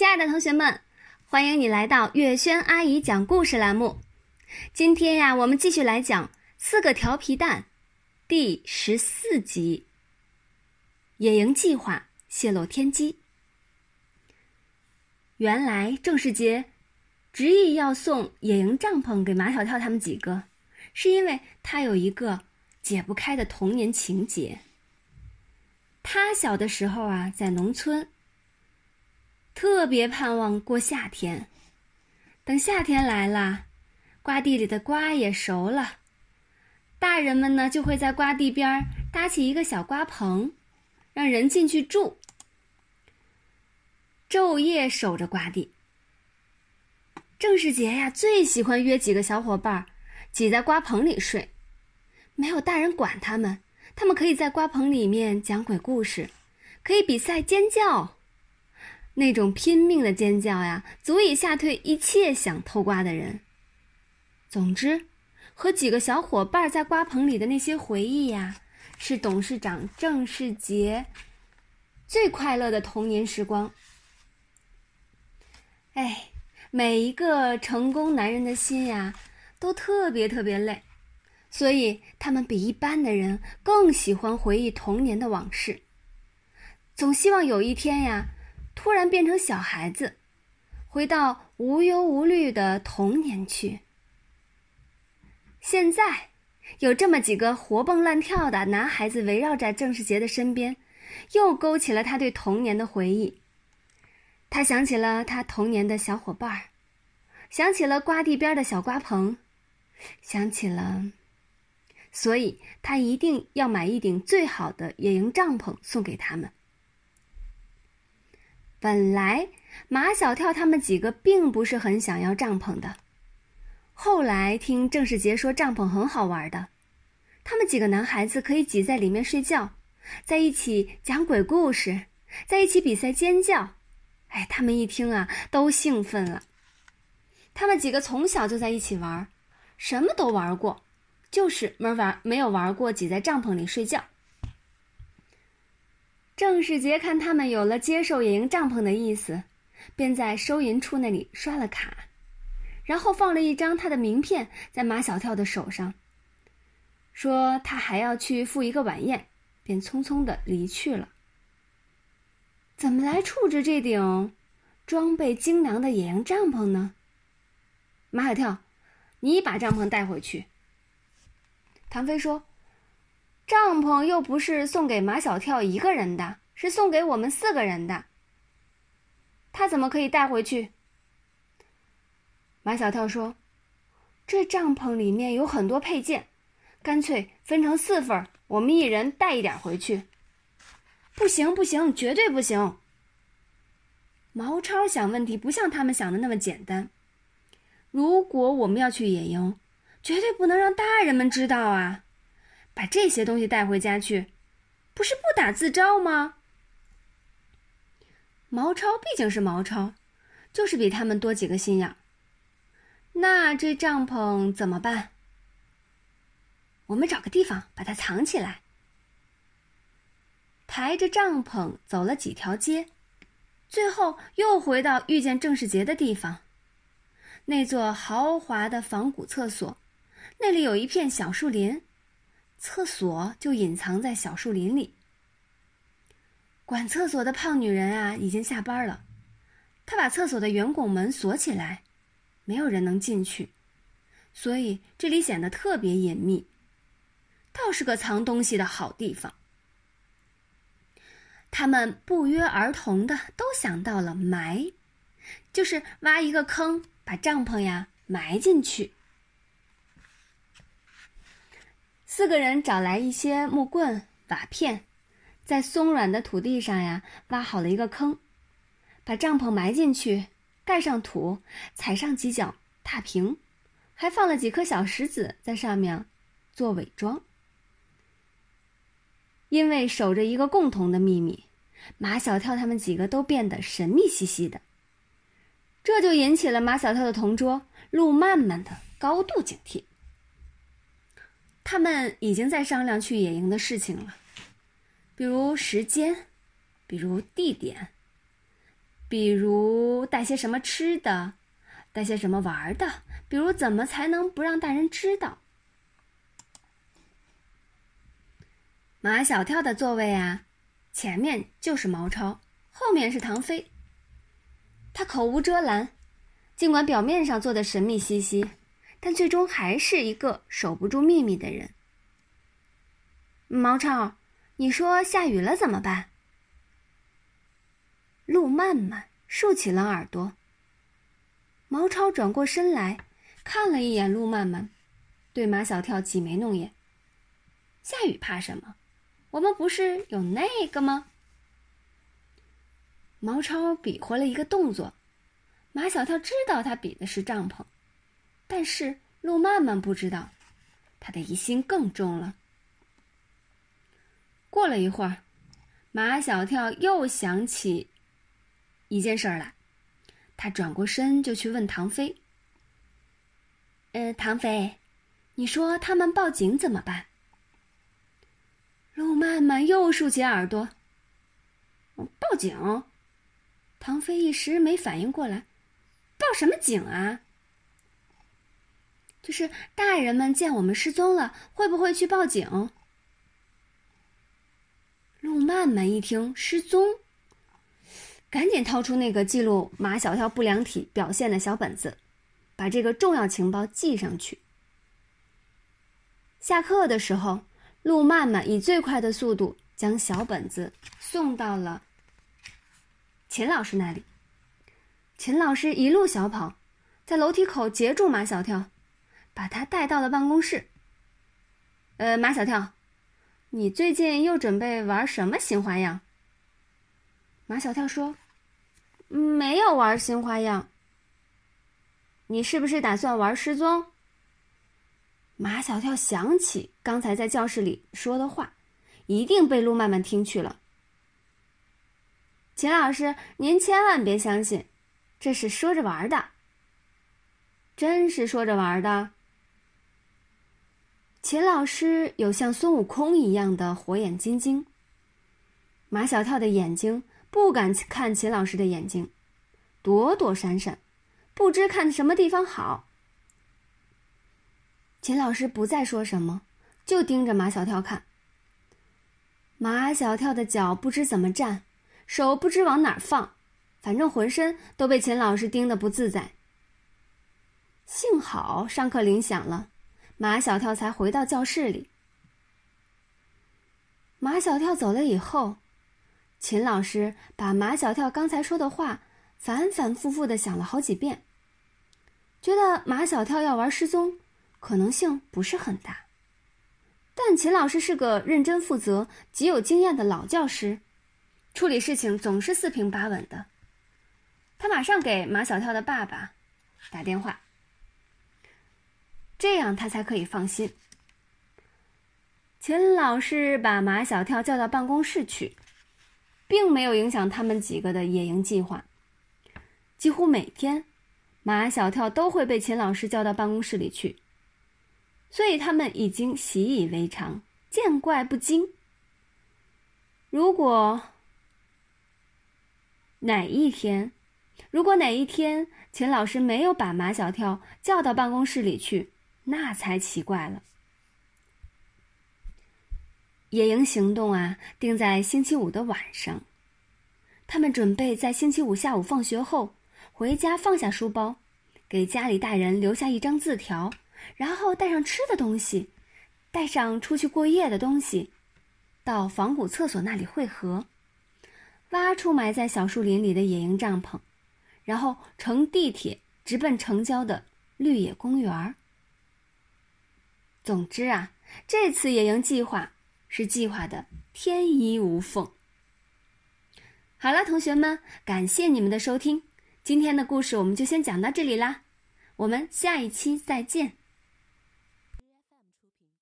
亲爱的同学们，欢迎你来到月轩阿姨讲故事栏目。今天呀，我们继续来讲《四个调皮蛋》第十四集《野营计划泄露天机》。原来郑世杰执意要送野营帐篷给马小跳他们几个，是因为他有一个解不开的童年情节。他小的时候啊，在农村，特别盼望过夏天。等夏天来了，瓜地里的瓜也熟了，大人们呢就会在瓜地边搭起一个小瓜棚，让人进去住，昼夜守着瓜地。郑世杰呀，最喜欢约几个小伙伴挤在瓜棚里睡，没有大人管他们。他们可以在瓜棚里面讲鬼故事，可以比赛尖叫，那种拼命的尖叫呀，足以吓退一切想偷瓜的人。总之，和几个小伙伴在瓜棚里的那些回忆呀，是董事长郑世杰最快乐的童年时光。哎，每一个成功男人的心呀，都特别特别累。所以，他们比一般的人更喜欢回忆童年的往事，总希望有一天呀，突然变成小孩子，回到无忧无虑的童年去。现在，有这么几个活蹦乱跳的男孩子围绕在郑世杰的身边，又勾起了他对童年的回忆。他想起了他童年的小伙伴儿，想起了瓜地边的小瓜棚，想起了。所以他一定要买一顶最好的野营帐篷送给他们。本来马小跳他们几个并不是很想要帐篷的，后来听郑世杰说帐篷很好玩的，他们几个男孩子可以挤在里面睡觉，在一起讲鬼故事，在一起比赛尖叫，哎，他们一听啊都兴奋了。他们几个从小就在一起玩，什么都玩过。就是没玩，没有玩过挤在帐篷里睡觉。郑世杰看他们有了接受野营帐篷的意思，便在收银处那里刷了卡，然后放了一张他的名片在马小跳的手上，说他还要去赴一个晚宴，便匆匆的离去了。怎么来处置这顶装备精良的野营帐篷呢？马小跳，你把帐篷带回去。唐飞说：“帐篷又不是送给马小跳一个人的，是送给我们四个人的。他怎么可以带回去？”马小跳说：“这帐篷里面有很多配件，干脆分成四份，我们一人带一点回去。”不行，不行，绝对不行！毛超想问题不像他们想的那么简单。如果我们要去野营，绝对不能让大人们知道啊！把这些东西带回家去，不是不打自招吗？毛超毕竟是毛超，就是比他们多几个心眼。那这帐篷怎么办？我们找个地方把它藏起来。抬着帐篷走了几条街，最后又回到遇见郑世杰的地方，那座豪华的仿古厕所。那里有一片小树林，厕所就隐藏在小树林里。管厕所的胖女人啊，已经下班了，她把厕所的圆拱门锁起来，没有人能进去，所以这里显得特别隐秘，倒是个藏东西的好地方。他们不约而同的都想到了埋，就是挖一个坑，把帐篷呀埋进去。四个人找来一些木棍、瓦片，在松软的土地上呀挖好了一个坑，把帐篷埋进去，盖上土，踩上几脚踏平，还放了几颗小石子在上面做伪装。因为守着一个共同的秘密，马小跳他们几个都变得神秘兮兮的，这就引起了马小跳的同桌陆曼曼的高度警惕。他们已经在商量去野营的事情了，比如时间，比如地点，比如带些什么吃的，带些什么玩的，比如怎么才能不让大人知道。马小跳的座位啊，前面就是毛超，后面是唐飞。他口无遮拦，尽管表面上做的神秘兮兮，但最终还是一个守不住秘密的人。毛超，你说下雨了怎么办？陆曼曼竖起了耳朵。毛超转过身来，看了一眼陆曼曼，对马小跳挤眉弄眼：“下雨怕什么？我们不是有那个吗？”毛超比划了一个动作，马小跳知道他比的是帐篷，但是陆曼曼不知道，他的疑心更重了。过了一会儿，马小跳又想起一件事儿来，他转过身就去问唐飞：“呃，唐飞，你说他们报警怎么办？”陆曼曼又竖起耳朵：“报警。”唐飞一时没反应过来，报什么警啊？就是大人们见我们失踪了，会不会去报警？陆曼曼一听失踪，赶紧掏出那个记录马小跳不良体表现的小本子，把这个重要情报记上去。下课的时候，陆曼曼以最快的速度将小本子送到了。秦老师那里，秦老师一路小跑，在楼梯口截住马小跳，把他带到了办公室。呃，马小跳，你最近又准备玩什么新花样？马小跳说：“没有玩新花样。”你是不是打算玩失踪？马小跳想起刚才在教室里说的话，一定被陆曼曼听去了。秦老师，您千万别相信，这是说着玩的。真是说着玩的。秦老师有像孙悟空一样的火眼金睛。马小跳的眼睛不敢看秦老师的眼睛，躲躲闪闪，不知看什么地方好。秦老师不再说什么，就盯着马小跳看。马小跳的脚不知怎么站。手不知往哪儿放，反正浑身都被秦老师盯得不自在。幸好上课铃响了，马小跳才回到教室里。马小跳走了以后，秦老师把马小跳刚才说的话反反复复的想了好几遍，觉得马小跳要玩失踪，可能性不是很大。但秦老师是个认真负责、极有经验的老教师。处理事情总是四平八稳的。他马上给马小跳的爸爸打电话，这样他才可以放心。秦老师把马小跳叫到办公室去，并没有影响他们几个的野营计划。几乎每天，马小跳都会被秦老师叫到办公室里去，所以他们已经习以为常，见怪不惊。如果哪一天，如果哪一天秦老师没有把马小跳叫到办公室里去，那才奇怪了。野营行动啊，定在星期五的晚上。他们准备在星期五下午放学后回家，放下书包，给家里大人留下一张字条，然后带上吃的东西，带上出去过夜的东西，到仿古厕所那里汇合。挖出埋在小树林里的野营帐篷，然后乘地铁直奔城郊的绿野公园儿。总之啊，这次野营计划是计划的天衣无缝。好了，同学们，感谢你们的收听，今天的故事我们就先讲到这里啦，我们下一期再见。